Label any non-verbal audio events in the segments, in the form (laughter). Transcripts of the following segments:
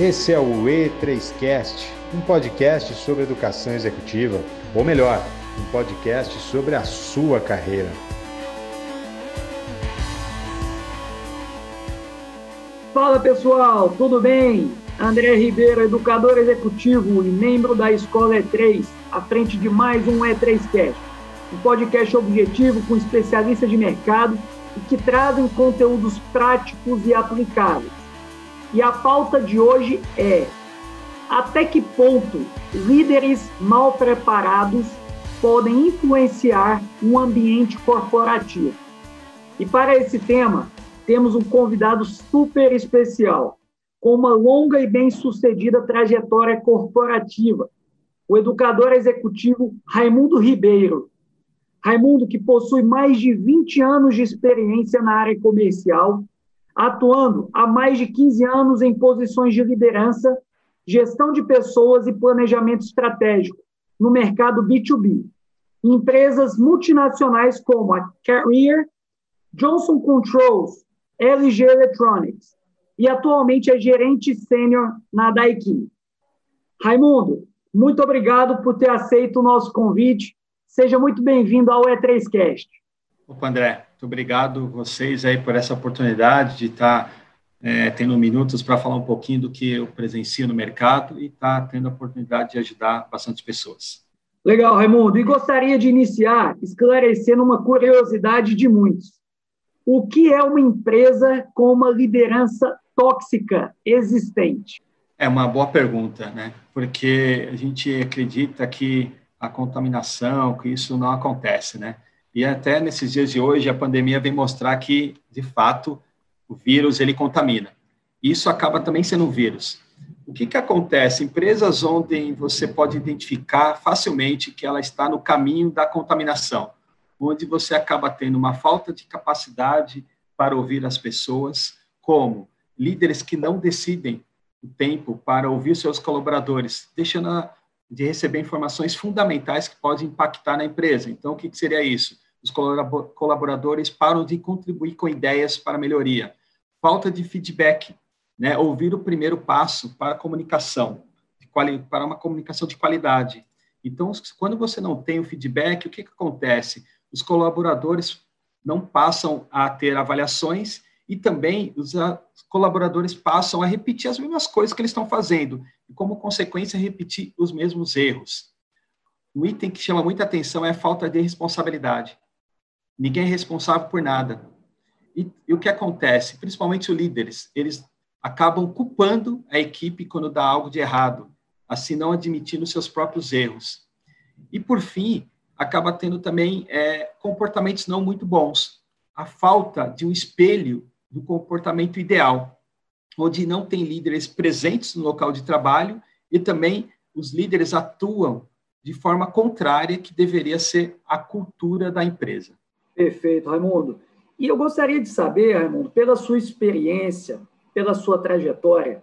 Esse é o E3Cast, um podcast sobre educação executiva, ou melhor, um podcast sobre a sua carreira. Fala pessoal, tudo bem? André Ribeiro, educador executivo e membro da Escola E3, à frente de mais um E3Cast, um podcast objetivo com especialistas de mercado e que trazem conteúdos práticos e aplicáveis e a pauta de hoje é: até que ponto líderes mal preparados podem influenciar um ambiente corporativo? E para esse tema, temos um convidado super especial, com uma longa e bem-sucedida trajetória corporativa, o educador executivo Raimundo Ribeiro. Raimundo, que possui mais de 20 anos de experiência na área comercial atuando há mais de 15 anos em posições de liderança, gestão de pessoas e planejamento estratégico no mercado B2B. Empresas multinacionais como a Carrier, Johnson Controls, LG Electronics e atualmente é gerente sênior na Daikin. Raimundo, muito obrigado por ter aceito o nosso convite. Seja muito bem-vindo ao E3Cast. Opa, André, muito obrigado vocês aí por essa oportunidade de estar é, tendo minutos para falar um pouquinho do que eu presencio no mercado e estar tá tendo a oportunidade de ajudar bastante pessoas. Legal, Raimundo. E gostaria de iniciar esclarecendo uma curiosidade de muitos. O que é uma empresa com uma liderança tóxica existente? É uma boa pergunta, né? Porque a gente acredita que a contaminação, que isso não acontece, né? E até nesses dias de hoje, a pandemia vem mostrar que, de fato, o vírus ele contamina. Isso acaba também sendo um vírus. O que, que acontece? Empresas onde você pode identificar facilmente que ela está no caminho da contaminação, onde você acaba tendo uma falta de capacidade para ouvir as pessoas, como líderes que não decidem o tempo para ouvir seus colaboradores, deixando de receber informações fundamentais que podem impactar na empresa. Então, o que, seria isso? os colaboradores param de contribuir com ideias para melhoria. Falta de feedback, né? ouvir o primeiro passo para a comunicação, para uma comunicação de qualidade. Então, quando você não tem o feedback, o que, que acontece? Os colaboradores não passam a ter avaliações e também os colaboradores passam a repetir as mesmas coisas que eles estão fazendo e, como consequência, repetir os mesmos erros. Um item que chama muita atenção é a falta de responsabilidade. Ninguém é responsável por nada. E, e o que acontece? Principalmente os líderes, eles acabam culpando a equipe quando dá algo de errado, assim não admitindo seus próprios erros. E, por fim, acaba tendo também é, comportamentos não muito bons. A falta de um espelho do comportamento ideal, onde não tem líderes presentes no local de trabalho e também os líderes atuam de forma contrária que deveria ser a cultura da empresa. Perfeito, Raimundo. E eu gostaria de saber, Raimundo, pela sua experiência, pela sua trajetória,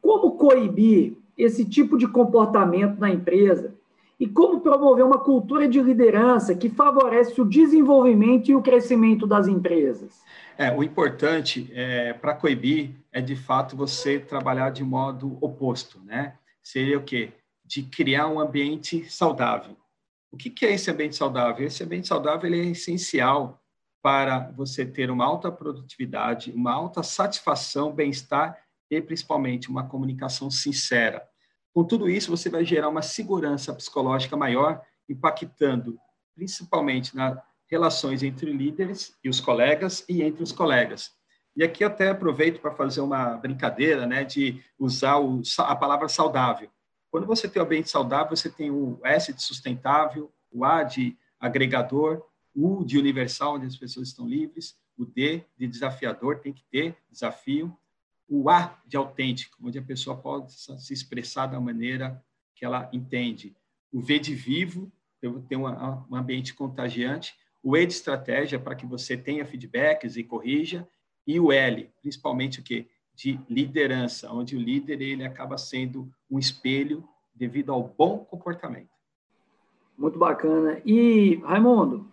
como coibir esse tipo de comportamento na empresa e como promover uma cultura de liderança que favorece o desenvolvimento e o crescimento das empresas? É, o importante é, para coibir é, de fato, você trabalhar de modo oposto, né? Seria o quê? De criar um ambiente saudável. O que, é esse ambiente saudável? Esse ambiente saudável é essencial para você ter uma alta produtividade, uma alta satisfação, bem-estar e, principalmente, uma comunicação sincera. Com tudo isso, você vai gerar uma segurança psicológica maior, impactando principalmente nas relações entre líderes e os colegas e entre os colegas. E aqui até aproveito para fazer uma brincadeira, né, de usar o, a palavra saudável. Quando você tem o ambiente saudável, você tem o S de sustentável, o A de agregador, o U de universal, onde as pessoas estão livres, o D de desafiador, tem que ter desafio, o A de autêntico, onde a pessoa pode se expressar da maneira que ela entende, o V de vivo, eu tenho um ambiente contagiante, o E de estratégia, para que você tenha feedbacks e corrija, e o L, principalmente o que? de liderança, onde o líder ele acaba sendo um espelho devido ao bom comportamento. Muito bacana. E, Raimundo,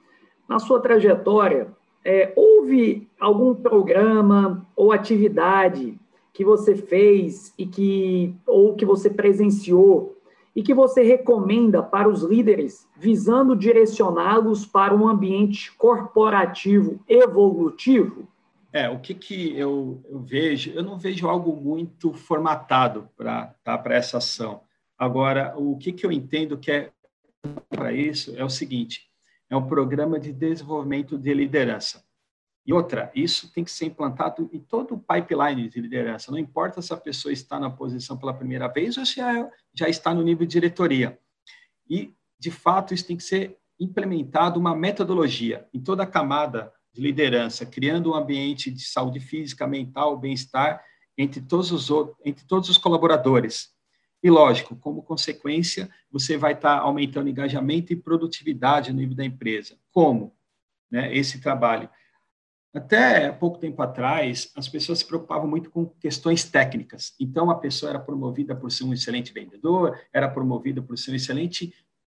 na sua trajetória, é, houve algum programa ou atividade que você fez e que ou que você presenciou e que você recomenda para os líderes visando direcioná-los para um ambiente corporativo evolutivo? É, o que, que eu, eu vejo? Eu não vejo algo muito formatado para tá, essa ação. Agora, o que, que eu entendo que é para isso é o seguinte: é um programa de desenvolvimento de liderança. E outra, isso tem que ser implantado em todo o pipeline de liderança. Não importa se a pessoa está na posição pela primeira vez ou se já está no nível de diretoria. E, de fato, isso tem que ser implementado uma metodologia em toda a camada de liderança, criando um ambiente de saúde física, mental, bem-estar entre todos os entre todos os colaboradores. E lógico, como consequência, você vai estar aumentando engajamento e produtividade no nível da empresa. Como? Né, esse trabalho até pouco tempo atrás, as pessoas se preocupavam muito com questões técnicas. Então, a pessoa era promovida por ser um excelente vendedor, era promovida por ser um excelente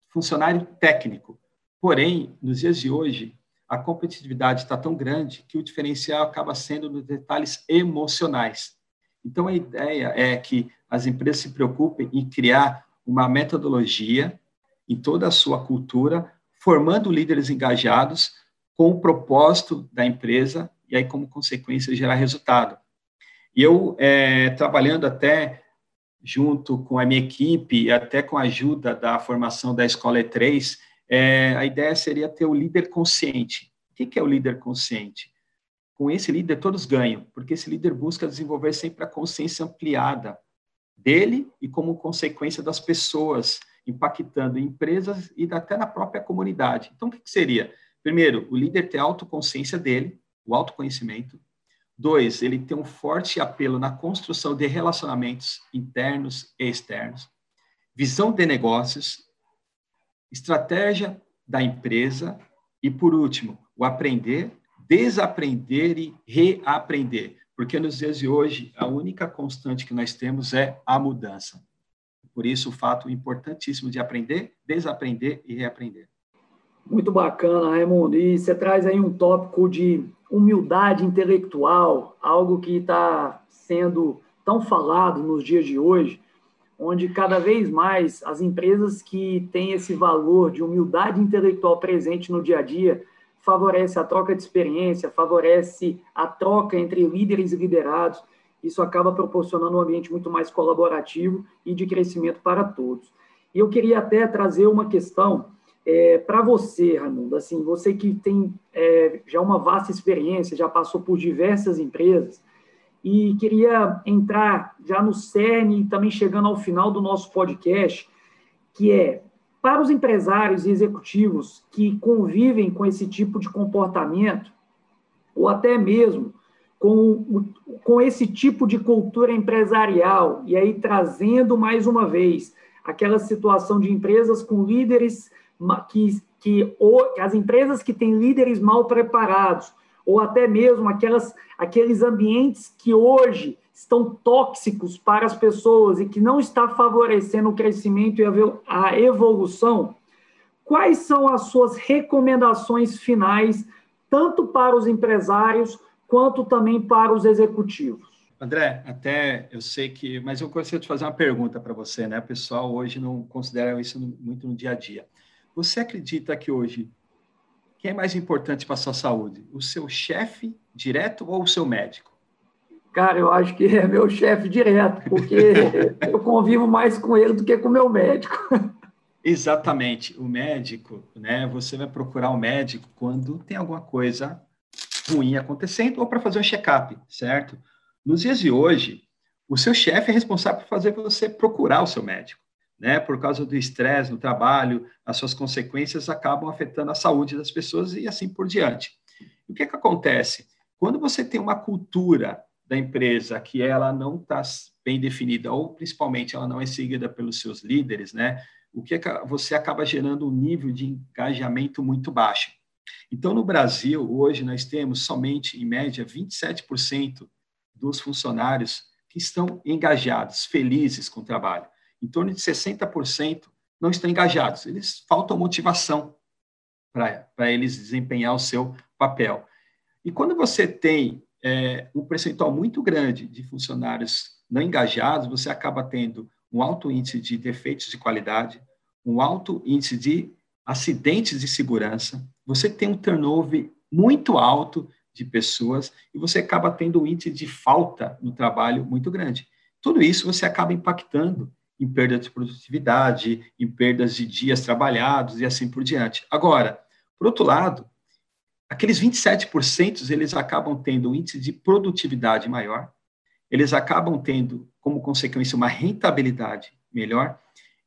funcionário técnico. Porém, nos dias de hoje, a competitividade está tão grande que o diferencial acaba sendo nos detalhes emocionais. Então, a ideia é que as empresas se preocupem em criar uma metodologia em toda a sua cultura, formando líderes engajados com o propósito da empresa e aí, como consequência, gerar resultado. E eu, é, trabalhando até junto com a minha equipe e até com a ajuda da formação da Escola E3, é, a ideia seria ter o líder consciente. O que é o líder consciente? Com esse líder, todos ganham, porque esse líder busca desenvolver sempre a consciência ampliada dele e como consequência das pessoas, impactando empresas e até na própria comunidade. Então, o que seria? Primeiro, o líder ter autoconsciência dele, o autoconhecimento. Dois, ele ter um forte apelo na construção de relacionamentos internos e externos. Visão de negócios, estratégia da empresa e, por último, o aprender, desaprender e reaprender. Porque nos dias de hoje, a única constante que nós temos é a mudança. Por isso, o fato importantíssimo de aprender, desaprender e reaprender. Muito bacana, Raimundo. E você traz aí um tópico de humildade intelectual, algo que está sendo tão falado nos dias de hoje, onde cada vez mais as empresas que têm esse valor de humildade intelectual presente no dia a dia favorece a troca de experiência, favorece a troca entre líderes e liderados. Isso acaba proporcionando um ambiente muito mais colaborativo e de crescimento para todos. E eu queria até trazer uma questão é, para você, Raimundo, assim, você que tem é, já uma vasta experiência, já passou por diversas empresas, e queria entrar já no cerne, também chegando ao final do nosso podcast, que é para os empresários e executivos que convivem com esse tipo de comportamento, ou até mesmo com, com esse tipo de cultura empresarial, e aí trazendo mais uma vez aquela situação de empresas com líderes que, que ou, as empresas que têm líderes mal preparados, ou até mesmo aquelas, aqueles ambientes que hoje estão tóxicos para as pessoas e que não está favorecendo o crescimento e a evolução, quais são as suas recomendações finais, tanto para os empresários quanto também para os executivos? André, até eu sei que, mas eu gostaria de fazer uma pergunta para você, né? O pessoal hoje não considera isso muito no dia a dia. Você acredita que hoje quem é mais importante para a sua saúde? O seu chefe direto ou o seu médico? Cara, eu acho que é meu chefe direto, porque (laughs) eu convivo mais com ele do que com o meu médico. Exatamente. O médico, né? Você vai procurar o um médico quando tem alguma coisa ruim acontecendo ou para fazer um check-up, certo? Nos dias de hoje, o seu chefe é responsável por fazer você procurar o seu médico né, por causa do estresse no trabalho, as suas consequências acabam afetando a saúde das pessoas e assim por diante. o que, que acontece? Quando você tem uma cultura da empresa que ela não está bem definida, ou principalmente ela não é seguida pelos seus líderes, né, o que, que você acaba gerando um nível de engajamento muito baixo. Então, no Brasil, hoje, nós temos somente, em média, 27% dos funcionários que estão engajados, felizes com o trabalho em torno de 60% não estão engajados. Eles faltam motivação para eles desempenhar o seu papel. E quando você tem é, um percentual muito grande de funcionários não engajados, você acaba tendo um alto índice de defeitos de qualidade, um alto índice de acidentes de segurança, você tem um turnover muito alto de pessoas e você acaba tendo um índice de falta no trabalho muito grande. Tudo isso você acaba impactando em perda de produtividade, em perdas de dias trabalhados e assim por diante. Agora, por outro lado, aqueles 27% eles acabam tendo um índice de produtividade maior, eles acabam tendo como consequência uma rentabilidade melhor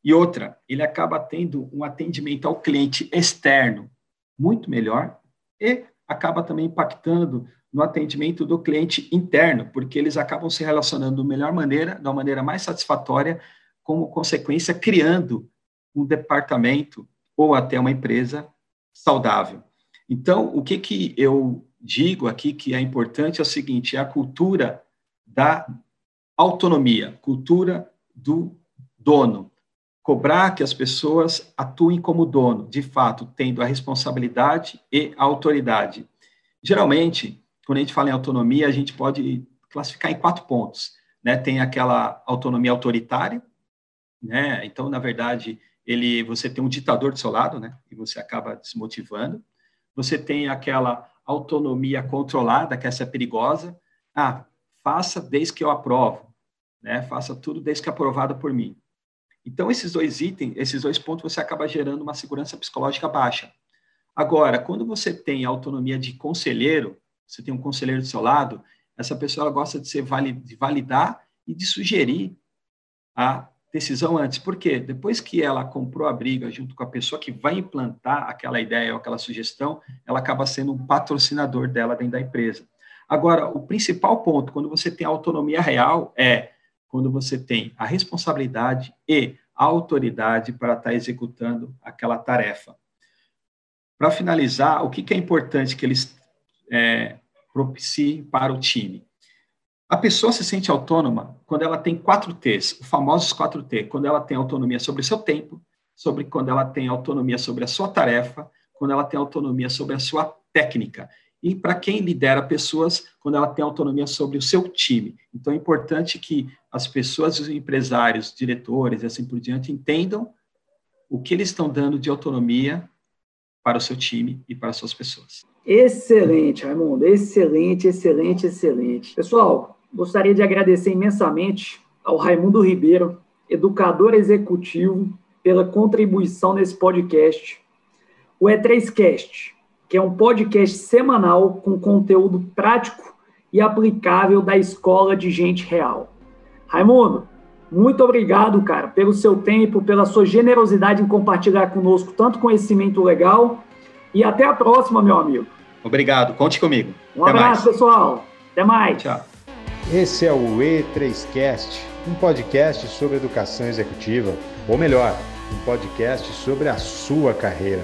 e outra, ele acaba tendo um atendimento ao cliente externo muito melhor e acaba também impactando no atendimento do cliente interno, porque eles acabam se relacionando da melhor maneira, da maneira mais satisfatória, como consequência, criando um departamento ou até uma empresa saudável. Então, o que, que eu digo aqui que é importante é o seguinte: é a cultura da autonomia, cultura do dono. Cobrar que as pessoas atuem como dono, de fato, tendo a responsabilidade e a autoridade. Geralmente, quando a gente fala em autonomia, a gente pode classificar em quatro pontos. Né? Tem aquela autonomia autoritária, né? então, na verdade, ele, você tem um ditador do seu lado, né? e você acaba desmotivando. Você tem aquela autonomia controlada, que essa é perigosa. Ah, faça desde que eu aprovo, né? faça tudo desde que é aprovado por mim. Então, esses dois itens, esses dois pontos, você acaba gerando uma segurança psicológica baixa. Agora, quando você tem autonomia de conselheiro, você tem um conselheiro do seu lado, essa pessoa gosta de, ser de validar e de sugerir a decisão antes. Por quê? Depois que ela comprou a briga junto com a pessoa que vai implantar aquela ideia ou aquela sugestão, ela acaba sendo um patrocinador dela dentro da empresa. Agora, o principal ponto, quando você tem autonomia real, é quando você tem a responsabilidade e a autoridade para estar executando aquela tarefa. Para finalizar, o que, é importante que eles é, propicie para o time. A pessoa se sente autônoma quando ela tem quatro T's, os famosos quatro T, quando ela tem autonomia sobre o seu tempo, sobre quando ela tem autonomia sobre a sua tarefa, quando ela tem autonomia sobre a sua técnica. E para quem lidera pessoas, quando ela tem autonomia sobre o seu time. Então é importante que as pessoas, os empresários, diretores e assim por diante entendam o que eles estão dando de autonomia para o seu time e para as suas pessoas. Excelente, Raimundo. Excelente, excelente, excelente. Pessoal, gostaria de agradecer imensamente ao Raimundo Ribeiro, educador executivo, pela contribuição nesse podcast. O E3Cast, que é um podcast semanal com conteúdo prático e aplicável da escola de gente real. Raimundo, muito obrigado, cara, pelo seu tempo, pela sua generosidade em compartilhar conosco tanto conhecimento legal. E até a próxima, meu amigo. Obrigado, conte comigo. Um até abraço, mais. pessoal. Até mais. Tchau. Esse é o E3Cast, um podcast sobre educação executiva, ou melhor, um podcast sobre a sua carreira.